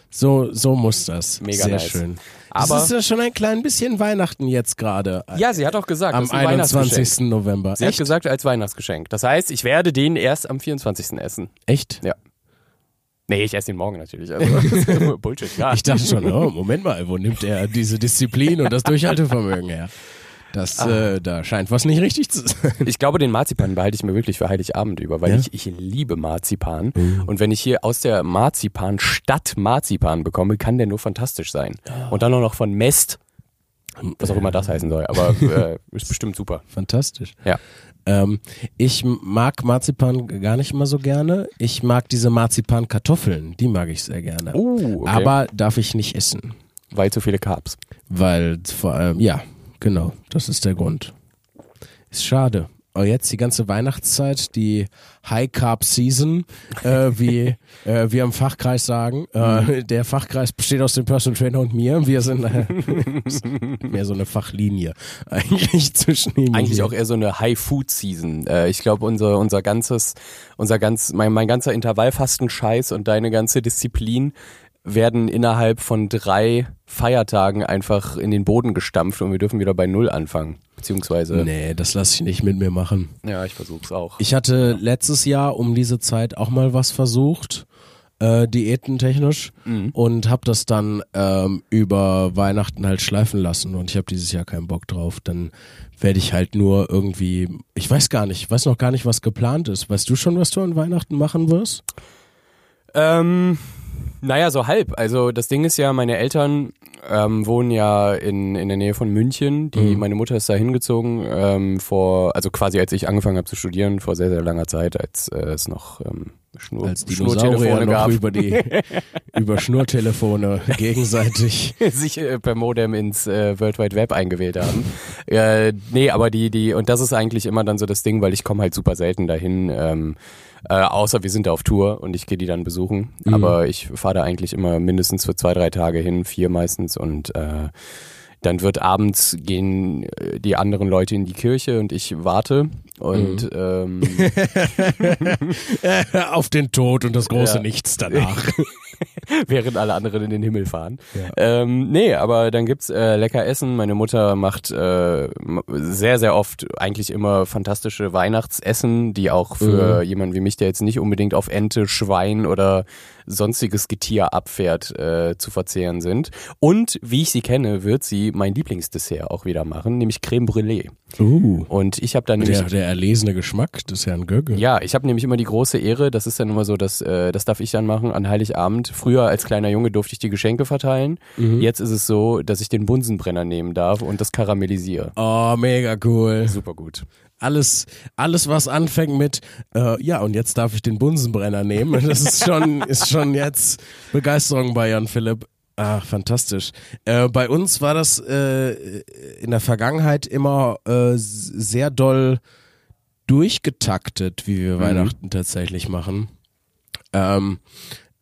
So, so muss das. Mega Sehr nice. schön. Aber- es ist ja schon ein klein bisschen Weihnachten jetzt gerade. Ja, sie hat auch gesagt, Am das ist ein Weihnachtsgeschenk. 21. November. Sie hat Echt? gesagt, als Weihnachtsgeschenk. Das heißt, ich werde den erst am 24. essen. Echt? Ja. Nee, ich esse den morgen natürlich. Also, Bullshit, klar. Ich dachte schon, oh, Moment mal, wo nimmt er diese Disziplin und das Durchhaltevermögen her? Das, Ah. äh, da scheint was nicht richtig zu sein. Ich glaube, den Marzipan behalte ich mir wirklich für Heiligabend über, weil Ja? ich, ich liebe Marzipan. Mhm. Und wenn ich hier aus der Marzipan-Stadt Marzipan bekomme, kann der nur fantastisch sein. Und dann auch noch von Mest, was auch immer das heißen soll. Aber äh, ist bestimmt super. Fantastisch. Ja. Ähm, ich mag Marzipan gar nicht immer so gerne. Ich mag diese Marzipan-Kartoffeln, die mag ich sehr gerne. Uh, okay. Aber darf ich nicht essen. Weil zu viele Carbs. Weil vor allem, ja, genau, das ist der Grund. Ist schade. Aber jetzt die ganze Weihnachtszeit, die High Carb Season, äh, wie äh, wir im Fachkreis sagen. Äh, der Fachkreis besteht aus dem Personal Trainer und mir. Wir sind äh, mehr so eine Fachlinie eigentlich zwischen ihm Eigentlich auch eher so eine High-Food-Season. Äh, ich glaube, unser, unser ganzes, unser ganz, mein, mein ganzer Intervallfasten-Scheiß und deine ganze Disziplin werden innerhalb von drei Feiertagen einfach in den Boden gestampft und wir dürfen wieder bei Null anfangen. Beziehungsweise, Nee, das lasse ich nicht mit mir machen. ja, ich versuch's auch. Ich hatte letztes Jahr um diese Zeit auch mal was versucht, äh, diätentechnisch, Mhm. und habe das dann ähm, über Weihnachten halt schleifen lassen und ich habe dieses Jahr keinen Bock drauf. Dann werde ich halt nur irgendwie, ich weiß gar nicht, ich weiß noch gar nicht, was geplant ist. Weißt du schon, was du an Weihnachten machen wirst? Ähm, naja, so halb. Also das Ding ist ja, meine Eltern ähm, wohnen ja in, in der Nähe von München. Die, Mhm. Meine Mutter ist da hingezogen ähm, vor, also quasi als ich angefangen habe zu studieren, vor sehr, sehr langer Zeit, als äh, es noch ähm, Schnur, Als Dinosaurier Schnurtelefone noch gab. über die über Schnurtelefone gegenseitig. sich äh, per Modem ins äh, World Wide Web eingewählt haben. äh, nee, aber die, die, und das ist eigentlich immer dann so das Ding, weil ich komme halt super selten dahin, ähm, äh, außer wir sind da auf Tour und ich gehe die dann besuchen. Mhm. Aber ich fahre da eigentlich immer mindestens für zwei, drei Tage hin, vier meistens und äh, dann wird abends gehen äh, die anderen Leute in die Kirche und ich warte und Mhm. ähm, Auf den Tod und das große Ja. Nichts danach. während alle anderen in den Himmel fahren. Ähm, nee, aber dann gibt's äh, lecker Essen. Meine Mutter macht äh, sehr, sehr oft eigentlich immer fantastische Weihnachtsessen, die auch für jemanden wie mich, der jetzt nicht unbedingt auf Ente, Schwein oder sonstiges Getier abfährt, äh, zu verzehren sind. Und wie ich sie kenne, wird sie mein Lieblingsdessert auch wieder machen, nämlich Creme Brûlée. Uh, Und ich habe dann nämlich der, der erlesene Geschmack des Herrn Gögge. ja, ich habe nämlich immer die große Ehre, das ist dann immer so, dass äh, das darf ich dann machen an Heiligabend. Früher als kleiner Junge durfte ich die Geschenke verteilen. Jetzt ist es so, dass ich den Bunsenbrenner nehmen darf und das karamellisiere. Oh, mega cool. Super gut. alles, alles was anfängt mit, äh, ja, und jetzt darf ich den Bunsenbrenner nehmen. Das ist schon, ist schon jetzt Begeisterung bei Jan Philipp. Ah, fantastisch. Äh, bei uns war das äh, in der Vergangenheit immer äh, sehr doll durchgetaktet, wie wir Weihnachten tatsächlich machen. Ähm,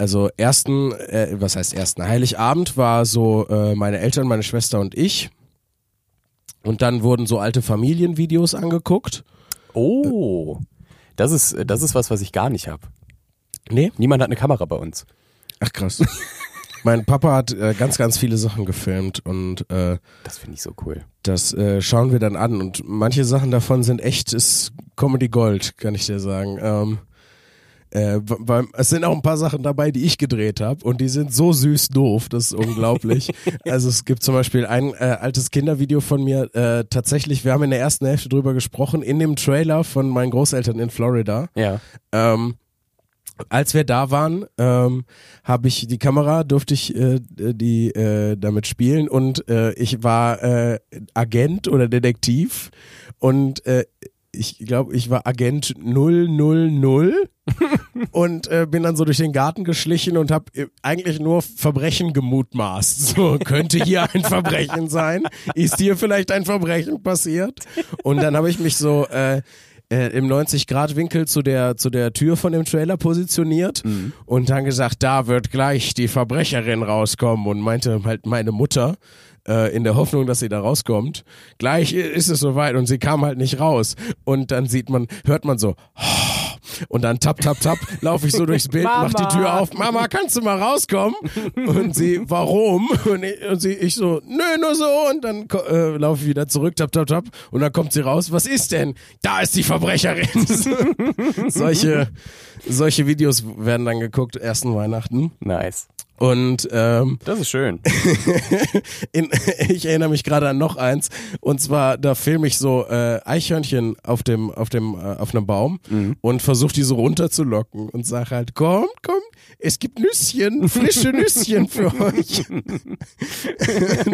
also ersten, äh, was heißt ersten? Heiligabend war so äh, meine Eltern, meine Schwester und ich. Und dann wurden so alte Familienvideos angeguckt. Oh, das ist, das ist was, was ich gar nicht habe. Nee? Niemand hat eine Kamera bei uns. Ach krass. mein Papa hat äh, ganz, ganz viele Sachen gefilmt und äh, Das finde ich so cool. das äh, schauen wir dann an. Und manche Sachen davon sind echtes Comedy Gold, kann ich dir sagen. Ähm, äh, beim, es sind auch ein paar Sachen dabei, die ich gedreht habe und die sind so süß doof, das ist unglaublich. also es gibt zum Beispiel ein äh, altes Kindervideo von mir, äh, tatsächlich, wir haben in der ersten Hälfte drüber gesprochen, in dem Trailer von meinen Großeltern in Florida. Ja. Ähm, als wir da waren, ähm, habe ich die Kamera, durfte ich äh, die äh, damit spielen und äh, ich war äh, Agent oder Detektiv und äh, ich glaube, ich war Agent 000 und äh, bin dann so durch den Garten geschlichen und habe eigentlich nur Verbrechen gemutmaßt. So, könnte hier ein Verbrechen sein? Ist hier vielleicht ein Verbrechen passiert? Und dann habe ich mich so äh, äh, im 90-Grad-Winkel zu der, zu der Tür von dem Trailer positioniert und dann gesagt, da wird gleich die Verbrecherin rauskommen und meinte halt meine Mutter äh, in der Hoffnung, dass sie da rauskommt. Gleich ist es soweit und sie kam halt nicht raus. Und dann sieht man, hört man so, und dann tap, tap, tap, laufe ich so durchs Bild, mach die Tür auf. Mama, kannst du mal rauskommen? Und sie, warum? Und ich, und sie, ich so, nö, nur so. Und dann äh, laufe ich wieder zurück, tap, tap, tap. Und dann kommt sie raus. Was ist denn? Da ist die Verbrecherin. solche, solche Videos werden dann geguckt, ersten Weihnachten. Nice. Und ähm, Das ist schön. in, ich erinnere mich gerade an noch eins. Und zwar, da filme ich so äh, Eichhörnchen auf dem, auf dem, äh, auf einem Baum und versuche die so runterzulocken und sage halt, kommt, kommt, es gibt Nüsschen, frische Nüsschen für euch.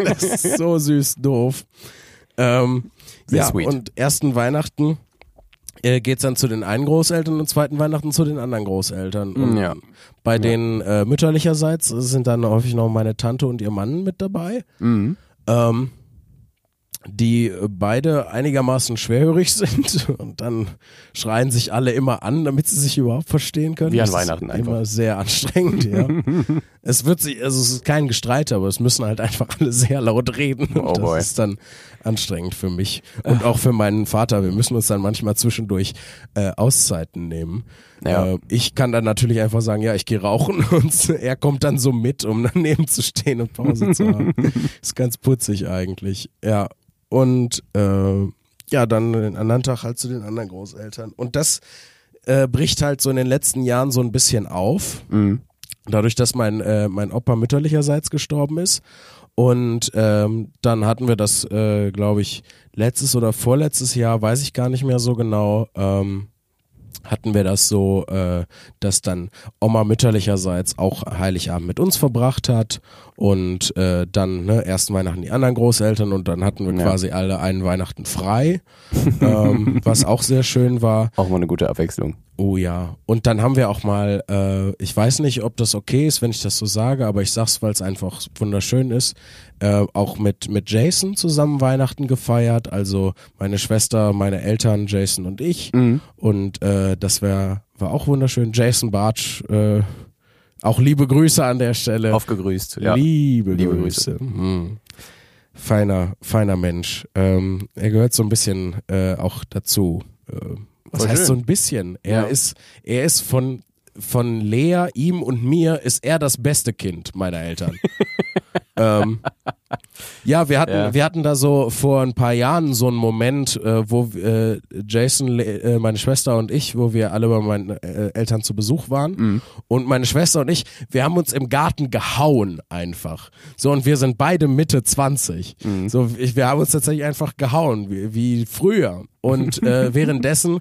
das ist so süß doof. Ähm, Sehr ja, sweet. und ersten Weihnachten äh, geht's dann zu den einen Großeltern und zweiten Weihnachten zu den anderen Großeltern. Und Ja. Bei den äh, mütterlicherseits sind dann häufig noch meine Tante und ihr Mann mit dabei. Mhm. Ähm, die äh, beide einigermaßen schwerhörig sind und dann schreien sich alle immer an, damit sie sich überhaupt verstehen können. Wie an Das ist Weihnachten einfach. Immer sehr anstrengend, ja. es wird sich, also es ist kein Gestreit, aber es müssen halt einfach alle sehr laut reden und Oh das boy. ist dann anstrengend für mich und auch für meinen Vater. Wir müssen uns dann manchmal zwischendurch äh, Auszeiten nehmen. Ja. Äh, ich kann dann natürlich einfach sagen, ja, ich gehe rauchen und er kommt dann so mit, um daneben zu stehen und Pause zu haben. ist ganz putzig eigentlich. Ja. Und äh, ja, dann den anderen Tag halt zu den anderen Großeltern. Und das äh, bricht halt so in den letzten Jahren so ein bisschen auf. Mhm. Dadurch, dass mein, äh, mein Opa mütterlicherseits gestorben ist. Und ähm, dann hatten wir das, äh, glaube ich, letztes oder vorletztes Jahr, weiß ich gar nicht mehr so genau, ähm, hatten wir das so, äh, dass dann Oma mütterlicherseits auch Heiligabend mit uns verbracht hat und äh, dann ne, ersten Weihnachten die anderen Großeltern und dann hatten wir Ja. quasi alle einen Weihnachten frei, ähm, was auch sehr schön war. Auch mal eine gute Abwechslung. Oh ja. Und dann haben wir auch mal, äh, ich weiß nicht, ob das okay ist, wenn ich das so sage, aber ich sag's, weil es einfach wunderschön ist, äh, auch mit, mit Jason zusammen Weihnachten gefeiert. Also meine Schwester, meine Eltern, Jason und ich. Mhm. Und äh, das wär, war auch wunderschön. Jason Bartsch, äh, auch liebe Grüße an der Stelle. Aufgegrüßt. Ja. Liebe, Liebe Grüße. Hm. Feiner, feiner Mensch. Ähm, er gehört so ein bisschen äh, auch dazu. Äh, was heißt schön. so ein bisschen? Er Ja. ist, er ist von von Lea, ihm und mir ist er das beste Kind meiner Eltern. ähm, ja, wir hatten, Ja. wir hatten da so vor ein paar Jahren so einen Moment, äh, wo äh, Jason, äh, meine Schwester und ich, wo wir alle bei meinen äh, Eltern zu Besuch waren. Mhm. Und meine Schwester und ich, wir haben uns im Garten gehauen einfach. So, und wir sind beide Mitte 20. Mhm. So, ich, wir haben uns tatsächlich einfach gehauen, wie, wie früher. Und äh, währenddessen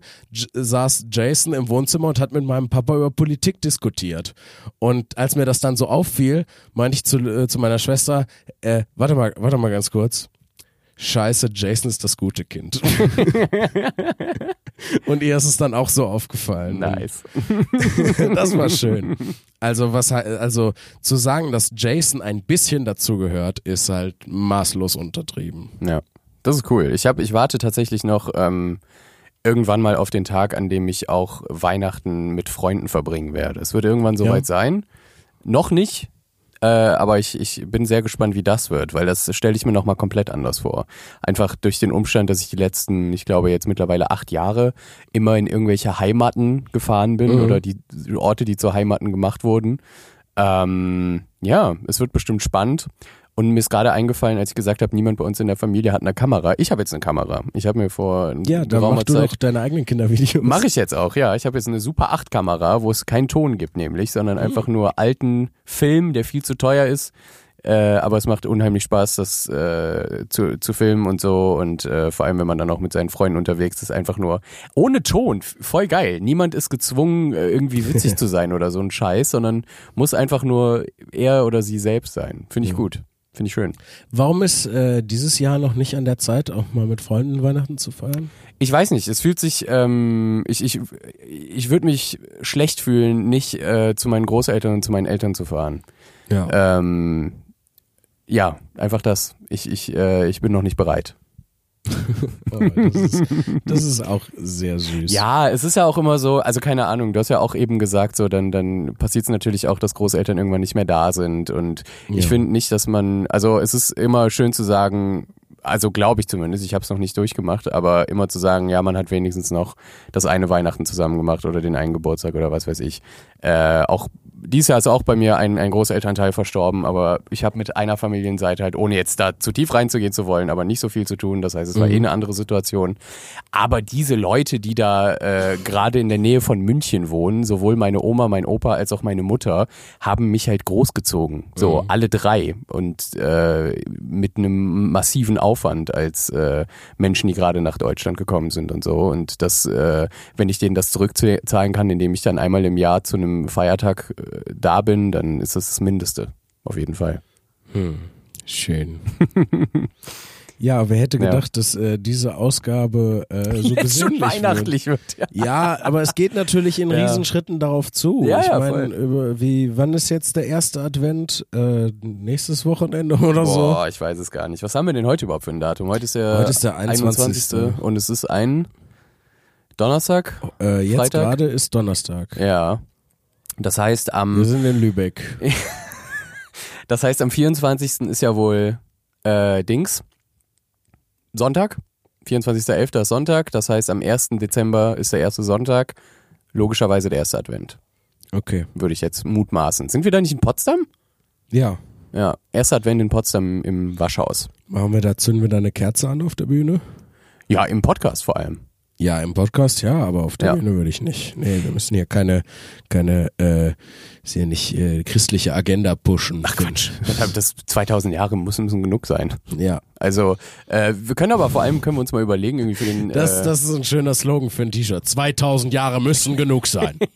saß Jason im Wohnzimmer und hat mit meinem Papa über Politik diskutiert. Und als mir das dann so auffiel, meinte ich zu, äh, zu meiner Schwester, äh, warte mal, warte mal ganz kurz. Scheiße, Jason ist das gute Kind. und ihr ist es dann auch so aufgefallen. Nice. das war schön. Also was also zu sagen, dass Jason ein bisschen dazugehört, ist halt maßlos untertrieben. Ja, das ist cool. Ich habe, ich warte tatsächlich noch ähm, irgendwann mal auf den Tag, an dem ich auch Weihnachten mit Freunden verbringen werde. Es wird irgendwann soweit sein. Noch nicht, Äh, aber ich, ich bin sehr gespannt, wie das wird, weil das stelle ich mir nochmal komplett anders vor. Einfach durch den Umstand, dass ich die letzten, ich glaube jetzt mittlerweile acht Jahre immer in irgendwelche Heimaten gefahren bin Mhm. oder die Orte, die zu Heimaten gemacht wurden. Ähm, ja, es wird bestimmt spannend. Und mir ist gerade eingefallen, als ich gesagt habe, niemand bei uns in der Familie hat eine Kamera. Ich habe jetzt eine Kamera. Ich habe mir vor Ja, dann geraumer mach du doch deine eigenen Kindervideos. Mache ich jetzt auch, ja. Ich habe jetzt eine Super 8 Kamera, wo es keinen Ton gibt nämlich, sondern Hm. einfach nur alten Film, der viel zu teuer ist. Äh, aber es macht unheimlich Spaß, das äh, zu, zu filmen und so. Und äh, vor allem, wenn man dann auch mit seinen Freunden unterwegs ist, einfach nur ohne Ton. Voll geil. Niemand ist gezwungen, äh, irgendwie witzig zu sein oder so ein Scheiß, sondern muss einfach nur er oder sie selbst sein. Finde ich gut. Finde ich schön. Warum ist äh, dieses Jahr noch nicht an der Zeit, auch mal mit Freunden Weihnachten zu feiern? Ich weiß nicht, es fühlt sich, ähm, ich, ich, ich würde mich schlecht fühlen, nicht äh, zu meinen Großeltern und zu meinen Eltern zu fahren. Ja. Ähm, ja, einfach das. Ich, ich, äh, ich bin noch nicht bereit. Oh, das, ist, das ist auch sehr süß. Ja, es ist ja auch immer so, also keine Ahnung, du hast ja auch eben gesagt, so dann, dann passiert es natürlich auch, dass Großeltern irgendwann nicht mehr da sind. Und ich Ja. finde nicht, dass man, also es ist immer schön zu sagen, also glaube ich zumindest, ich habe es noch nicht durchgemacht, aber immer zu sagen, ja, man hat wenigstens noch das eine Weihnachten zusammen gemacht oder den einen Geburtstag oder was weiß ich. Äh, auch dieses Jahr ist auch bei mir ein, ein Großelternteil verstorben, aber ich habe mit einer Familienseite halt, ohne jetzt da zu tief reinzugehen zu wollen, aber nicht so viel zu tun. Das heißt, es war Mhm. eh eine andere Situation. Aber diese Leute, die da äh, gerade in der Nähe von München wohnen, sowohl meine Oma, mein Opa als auch meine Mutter, haben mich halt großgezogen. So, alle drei. Und äh, mit einem massiven Aufwand als äh, Menschen, die gerade nach Deutschland gekommen sind und so. Und das, äh, wenn ich denen das zurückzahlen kann, indem ich dann einmal im Jahr zu einem Feiertag äh, da bin, dann ist das das Mindeste. Auf jeden Fall. Schön. ja, wer hätte Ja. gedacht, dass äh, diese Ausgabe äh, so besinnlich weihnachtlich wird. Ja. Wird. Ja, aber es geht natürlich in Ja. Riesenschritten darauf zu. Ja, ich ja, meine, wie wann ist jetzt der erste Advent? Äh, nächstes Wochenende oder so? Boah, ich weiß es gar nicht. Was haben wir denn heute überhaupt für ein Datum? Heute ist der, Heute ist der 21. und es ist ein Donnerstag. Äh, jetzt gerade ist Donnerstag. Ja. Das heißt, Wir am, sind in Lübeck. das heißt, am 24. ist ja wohl äh, Dings. Sonntag. 24.11. ist Sonntag. Das heißt, am 1. Dezember ist der erste Sonntag. Logischerweise der erste Advent. Okay. Würde ich jetzt mutmaßen. Sind wir da nicht in Potsdam? Ja. Ja. Erster Advent in Potsdam im Waschhaus. Machen wir da, zünden wir da eine Kerze an auf der Bühne? Ja, im Podcast vor allem. Ja, im Podcast ja, aber auf der Ja. Bühne würde ich nicht. Nee, wir müssen hier keine, keine, äh, ist hier nicht äh, christliche Agenda pushen. Ach Quatsch. Das, das 2000 Jahre müssen, müssen genug sein. Ja, Also, äh, wir können aber vor allem, können wir uns mal überlegen, irgendwie für den. das, äh, das ist ein schöner Slogan für ein T-Shirt. 2000 Jahre müssen genug sein.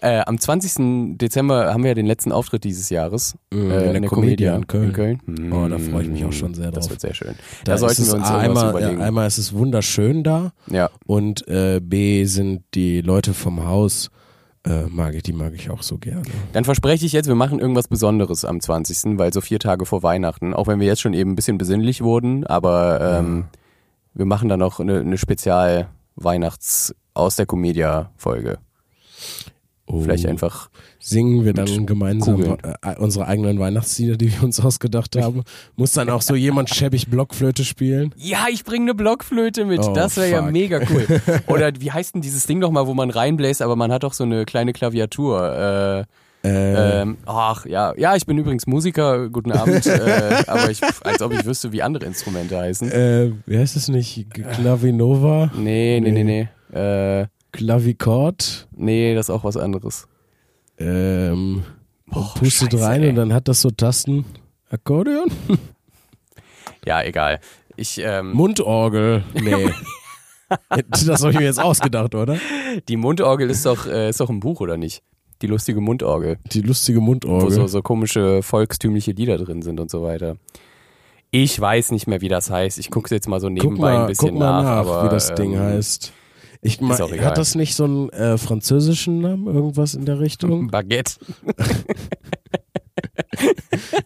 Äh, am 20. Dezember haben wir ja den letzten Auftritt dieses Jahres. Mhm, äh, in der Comedia in Köln. In Köln. Mhm. Oh, da freue ich mich auch schon sehr Das drauf. wird sehr schön. Da, Da, sollten wir uns einmal, überlegen. Ja, einmal ist es wunderschön da ja. Und äh, B sind die Leute vom Haus, äh, mag ich, die mag ich auch so gerne. Dann verspreche ich jetzt, wir machen irgendwas Besonderes am 20., weil so vier Tage vor Weihnachten, auch wenn wir jetzt schon eben ein bisschen besinnlich wurden, aber ähm, wir machen dann noch eine, eine Spezial-Weihnachts- aus der Comedia-Folge. Oh. Vielleicht einfach Singen wir dann gemeinsam äh, unsere eigenen Weihnachtslieder, die wir uns ausgedacht haben. Muss dann auch so jemand schäbig Blockflöte spielen? Ja, ich bringe eine Blockflöte mit. Oh, das wäre ja mega cool. Oder wie heißt denn dieses Ding nochmal, wo man reinbläst, aber man hat auch so eine kleine Klaviatur. Äh, Äh, ähm, ach ja, ja, ich bin übrigens Musiker. Guten Abend. äh, aber ich, als ob ich wüsste, wie andere Instrumente heißen. äh, wie heißt es nicht? Clavinova? Nee, nee, nee, nee. Äh, Clavichord? nee, das ist auch was anderes. Ähm, Boah, pustet scheiße, rein ey. und dann hat das so Tasten. Akkordeon? Ja, egal. Ich, ähm, Mundorgel? Nee. das habe ich mir jetzt ausgedacht, oder? die Mundorgel ist doch, äh, ist doch ein Buch, oder nicht? Die lustige Mundorgel. Die lustige wo Mundorgel. so, so komische volkstümliche Lieder drin sind und so weiter. Ich weiß nicht mehr, wie das heißt. Ich gucke jetzt mal so nebenbei mal, ein bisschen guck mal nach, aber, wie das Ding ähm, heißt. Ich mein, auch egal. hat das nicht so einen äh, französischen Namen, irgendwas in der Richtung? Baguette.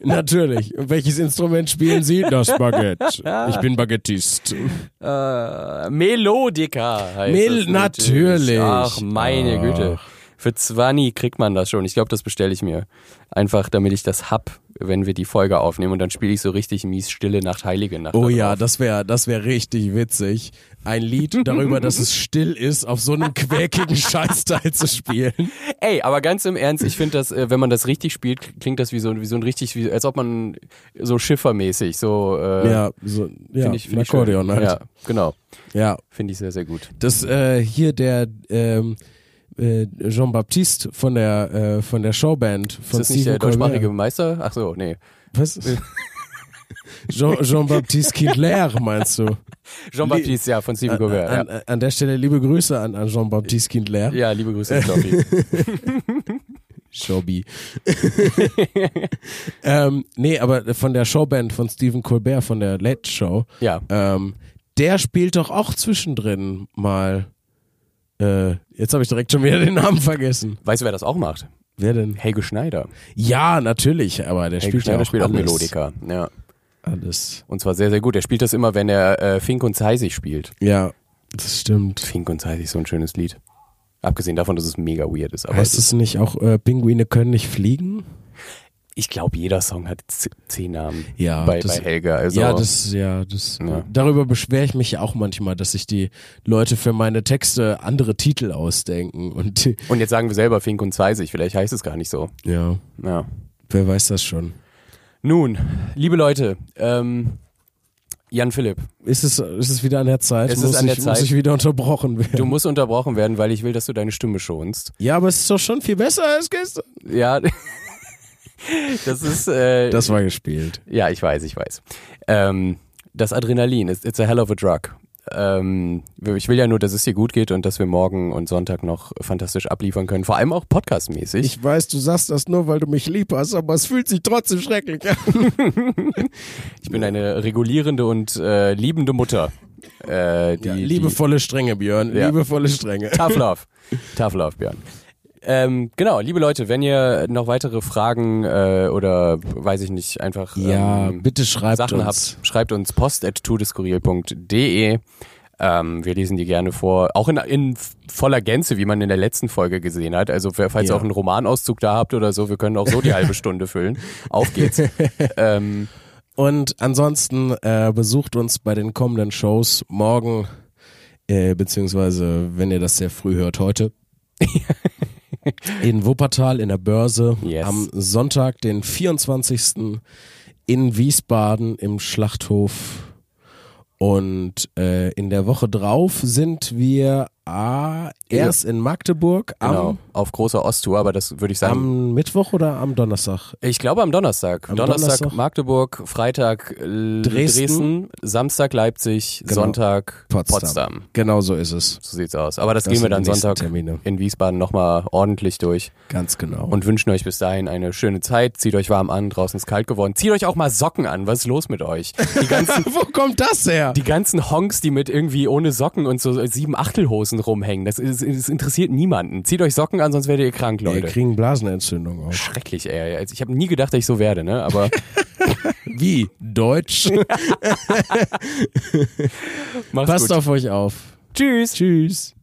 Natürlich. Welches Instrument spielen Sie? Das Baguette. Ich bin Baguettist. Äh, Melodica heißt Mel es natürlich. Ach, meine Ach. Güte. Für 20 kriegt man das schon. Ich glaube, das bestelle ich mir. Einfach, damit ich das hab, wenn wir die Folge aufnehmen. Und dann spiele ich so richtig mies Stille Nacht, Heilige Nacht. Oh ja, das wäre das wär richtig witzig. Ein Lied darüber, dass es still ist, auf so einem quäkigen Scheißteil zu spielen. Ey, aber ganz im Ernst, ich finde das, äh, wenn man das richtig spielt, klingt das wie so, wie so ein richtig, wie, als ob man so schiffermäßig, so, äh, Ja, so, ja, ich, ein find Akkordeon halt. Ja, genau. Ja, Finde ich sehr, sehr gut. das äh, hier der ähm, äh, Jean-Baptiste von der äh, von der Showband von Ist das nicht der deutschsprachige. Meister? Ach so, nee. Was? Jean- Jean-Baptiste Kindler, meinst du? Jean-Baptiste, ja, von Steven Colbert. An, Ja. an der Stelle liebe Grüße an, an Jean-Baptiste Kindler. ja, liebe Grüße, Stoffi. Showbie. ähm, nee, aber von der Showband von Stephen Colbert, von der Late Show, ja. ähm, der spielt doch auch zwischendrin mal. Äh, jetzt habe ich direkt schon wieder den Namen vergessen. Weißt du, wer das auch macht? Wer denn? Helge Schneider. Ja, natürlich, aber der Helge spielt ja Schneider auch spielt auch alles. Melodiker. Ja. Alles. Und zwar sehr, sehr gut. Er spielt das immer, wenn er äh, Fink und Zeisig spielt. Ja, das stimmt. Fink und Zeisig, so ein schönes Lied. Abgesehen davon, dass es mega weird ist. Aber heißt es es nicht auch, äh, Pinguine können nicht fliegen? Ich glaube, jeder Song hat zehn Namen Ja, bei, das, bei Helge. Also, ja, das, ja, das. Ja. Darüber beschwere ich mich ja auch manchmal, dass sich die Leute für meine Texte andere Titel ausdenken und und jetzt sagen wir selber Fink und Zeisig. Vielleicht heißt es gar nicht so. ja, Ja. wer weiß das schon. Nun, liebe Leute, ähm, Jan Philipp, Ist es, ist es wieder an der Zeit? Es ist muss an der ich, Zeit. Muss ich wieder unterbrochen werden? du musst unterbrochen werden, weil ich will, dass du deine Stimme schonst. ja, aber es ist doch schon viel besser als gestern. Ja, das ist, äh, Das war gespielt. ja, ich weiß, ich weiß. Ähm, das Adrenalin, ist it's a hell of a drug. Ähm, ich will ja nur, dass es dir gut geht und dass wir morgen und Sonntag noch fantastisch abliefern können, vor allem auch podcastmäßig. Ich weiß, du sagst das nur, weil du mich lieb hast, aber es fühlt sich trotzdem schrecklich an. Ich bin eine regulierende und äh, liebende Mutter. Äh, die, Ja, die, liebevolle Strenge, Björn. Ja. Liebevolle Strenge. Tough Love. Tough Love, Björn. Ähm, genau, liebe Leute, wenn ihr noch weitere Fragen äh, oder weiß ich nicht, einfach Ja, ähm, bitte schreibt Sachen uns. habt, schreibt uns post at tudeskurril.de. Ähm, wir lesen die gerne vor, auch in, in voller Gänze, wie man in der letzten Folge gesehen hat. Also falls Ja. ihr auch einen Romanauszug da habt oder so, wir können auch so die halbe Stunde füllen. Auf geht's. ähm, Und ansonsten äh, besucht uns bei den kommenden Shows morgen, äh, beziehungsweise wenn ihr das sehr früh hört, heute. in Wuppertal in der Börse Yes. am Sonntag, den 24. in Wiesbaden im Schlachthof. Und äh, in der Woche drauf sind wir ah, erst in Magdeburg genau, am, auf großer Osttour, aber das würde ich sagen, am Mittwoch oder am Donnerstag? Ich glaube am Donnerstag. Am Donnerstag, Donnerstag. Magdeburg, Freitag äh, Dresden. Dresden. Samstag Leipzig, Genau. Sonntag Potsdam. Potsdam. Genau so ist es. So sieht's aus. Aber das, Das gehen wir dann Sonntag Termine. in Wiesbaden nochmal ordentlich durch Ganz genau. und wünschen euch bis dahin eine schöne Zeit. Zieht euch warm an, draußen ist kalt geworden. Zieht euch auch mal Socken an. Was ist los mit euch? Die ganzen, Wo kommt das her? die ganzen Honks, die mit irgendwie ohne Socken und so sieben Achtelhosen rumhängen, das, ist, das interessiert niemanden. Zieht euch Socken an, sonst werdet ihr krank, Wir Leute. kriegen Blasenentzündung auch. Schrecklich, ey. Also ich habe nie gedacht, dass ich so werde, ne? Aber Wie? Deutsch? Passt gut. auf euch auf. Tschüss. Tschüss.